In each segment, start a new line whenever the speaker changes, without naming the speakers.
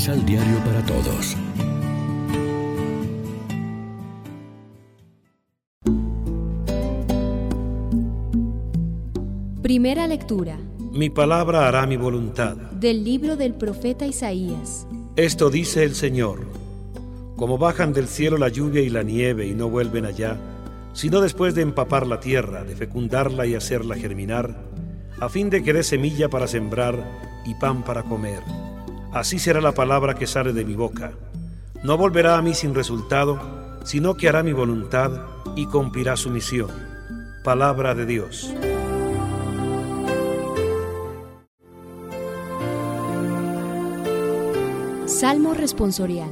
Misal Diario para Todos.
Primera lectura.
Mi palabra hará mi voluntad.
Del libro del profeta Isaías.
Esto dice el Señor. Como bajan del cielo la lluvia y la nieve y no vuelven allá, sino después de empapar la tierra, de fecundarla y hacerla germinar, a fin de que dé semilla para sembrar y pan para comer. Así será la palabra que sale de mi boca. No volverá a mí sin resultado, sino que hará mi voluntad y cumplirá su misión. Palabra de Dios.
Salmo responsorial.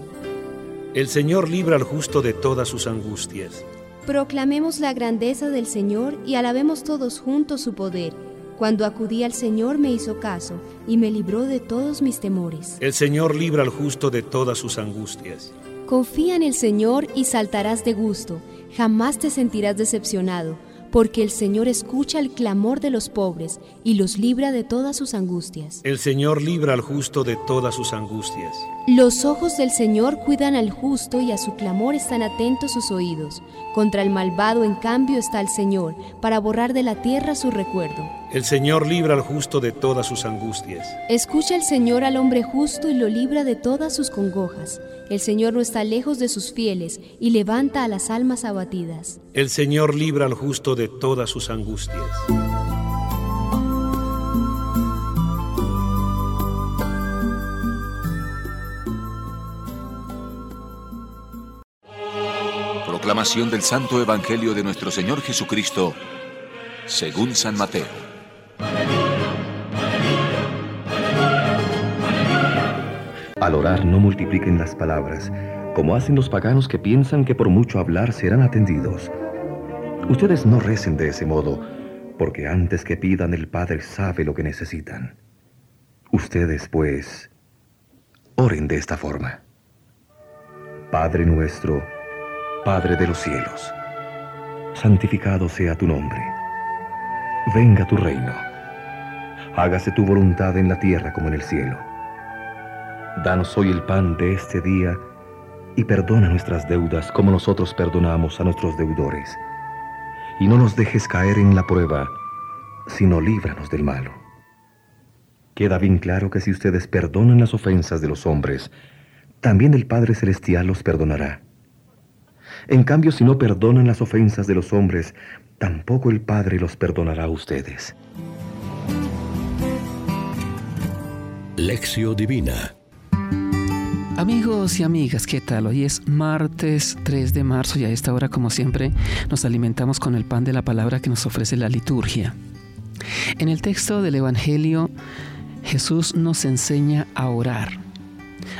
El Señor libra al justo de todas sus angustias.
Proclamemos la grandeza del Señor y alabemos todos juntos su poder. Cuando acudí al Señor me hizo caso y me libró de todos mis temores.
El Señor libra al justo de todas sus angustias.
Confía en el Señor y saltarás de gusto, jamás te sentirás decepcionado, porque el Señor escucha el clamor de los pobres y los libra de todas sus angustias.
El Señor libra al justo de todas sus angustias.
Los ojos del Señor cuidan al justo y a su clamor están atentos sus oídos. Contra el malvado, en cambio, está el Señor, para borrar de la tierra su recuerdo.
El Señor libra al justo de todas sus angustias.
Escucha el Señor al hombre justo y lo libra de todas sus congojas. El Señor no está lejos de sus fieles y levanta a las almas abatidas.
El Señor libra al justo de todas sus angustias.
Proclamación del Santo Evangelio de nuestro Señor Jesucristo, según San Mateo.
Al orar no multipliquen las palabras, como hacen los paganos que piensan que por mucho hablar serán atendidos. Ustedes no recen de ese modo, porque antes que pidan el Padre sabe lo que necesitan. Ustedes, pues, oren de esta forma. Padre nuestro, Padre de los cielos, santificado sea tu nombre. Venga tu reino. Hágase tu voluntad en la tierra como en el cielo. Danos hoy el pan de este día y perdona nuestras deudas como nosotros perdonamos a nuestros deudores. Y no nos dejes caer en la prueba, sino líbranos del malo. Queda bien claro que si ustedes perdonan las ofensas de los hombres, también el Padre Celestial los perdonará. En cambio, si no perdonan las ofensas de los hombres, tampoco el Padre los perdonará a ustedes.
Lección Divina
Amigos y amigas, ¿qué tal? Hoy es martes 3 de marzo y a esta hora, como siempre, nos alimentamos con el pan de la palabra que nos ofrece la liturgia. En el texto del Evangelio, Jesús nos enseña a orar.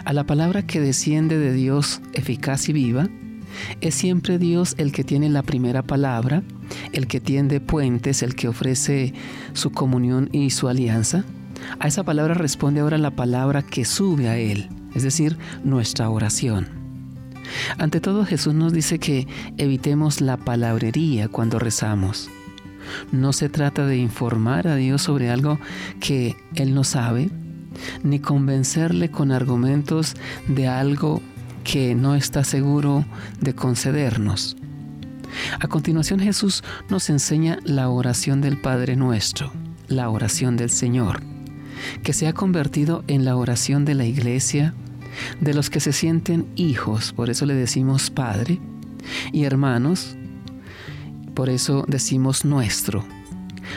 A la palabra que desciende de Dios eficaz y viva, es siempre Dios el que tiene la primera palabra, el que tiende puentes, el que ofrece su comunión y su alianza. A esa palabra responde ahora la palabra que sube a Él es decir, nuestra oración. Ante todo Jesús nos dice que evitemos la palabrería cuando rezamos. No se trata de informar a Dios sobre algo que Él no sabe, ni convencerle con argumentos de algo que no está seguro de concedernos. A continuación Jesús nos enseña la oración del Padre nuestro, la oración del Señor, que se ha convertido en la oración de la iglesia, de los que se sienten hijos, por eso le decimos Padre, y hermanos, por eso decimos nuestro.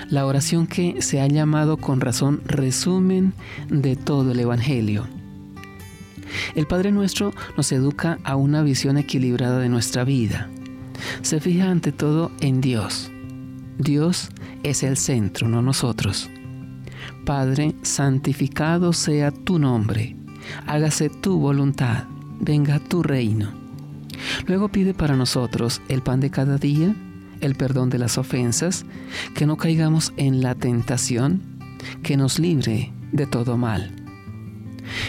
La oración que se ha llamado con razón resumen de todo el Evangelio. El Padre nuestro nos educa a una visión equilibrada de nuestra vida. Se fija ante todo en Dios. Dios es el centro, no nosotros. Padre, santificado sea tu nombre hágase tu voluntad, venga tu reino. Luego pide para nosotros el pan de cada día, el perdón de las ofensas, que no caigamos en la tentación, que nos libre de todo mal.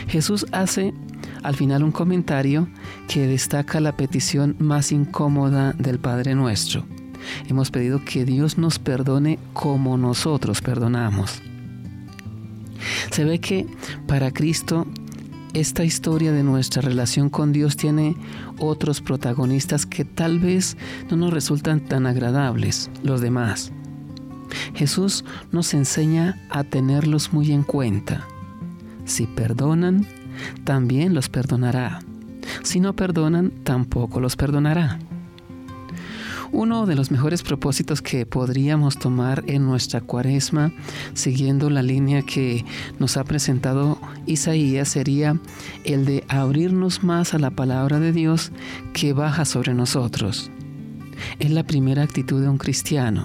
Jesús hace al final un comentario que destaca la petición más incómoda del Padre nuestro. Hemos pedido que Dios nos perdone como nosotros perdonamos. Se ve que para Cristo esta historia de nuestra relación con Dios tiene otros protagonistas que tal vez no nos resultan tan agradables, los demás. Jesús nos enseña a tenerlos muy en cuenta. Si perdonan, también los perdonará. Si no perdonan, tampoco los perdonará. Uno de los mejores propósitos que podríamos tomar en nuestra cuaresma, siguiendo la línea que nos ha presentado Isaías, sería el de abrirnos más a la palabra de Dios que baja sobre nosotros. Es la primera actitud de un cristiano,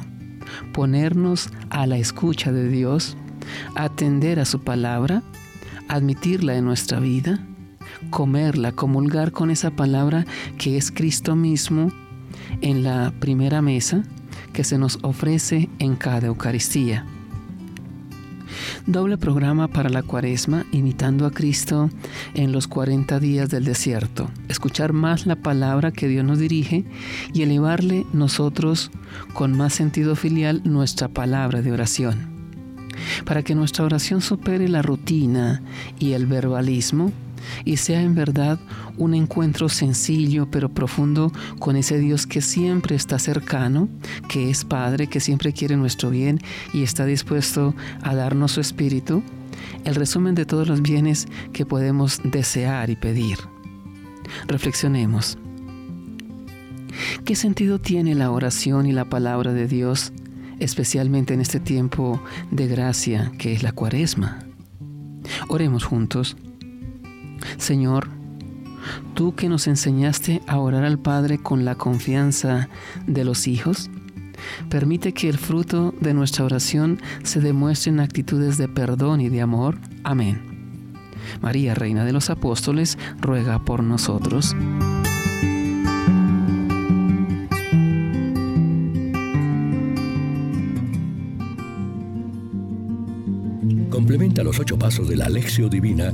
ponernos a la escucha de Dios, atender a su palabra, admitirla en nuestra vida, comerla, comulgar con esa palabra que es Cristo mismo en la primera mesa que se nos ofrece en cada Eucaristía. Doble programa para la cuaresma, imitando a Cristo en los 40 días del desierto. Escuchar más la palabra que Dios nos dirige y elevarle nosotros con más sentido filial nuestra palabra de oración. Para que nuestra oración supere la rutina y el verbalismo, y sea en verdad un encuentro sencillo pero profundo con ese Dios que siempre está cercano, que es Padre, que siempre quiere nuestro bien y está dispuesto a darnos su espíritu, el resumen de todos los bienes que podemos desear y pedir. Reflexionemos. ¿Qué sentido tiene la oración y la palabra de Dios, especialmente en este tiempo de gracia que es la cuaresma? Oremos juntos. Señor, tú que nos enseñaste a orar al Padre con la confianza de los hijos, permite que el fruto de nuestra oración se demuestre en actitudes de perdón y de amor. Amén. María, Reina de los Apóstoles, ruega por nosotros.
Complementa los ocho pasos de la Alexio Divina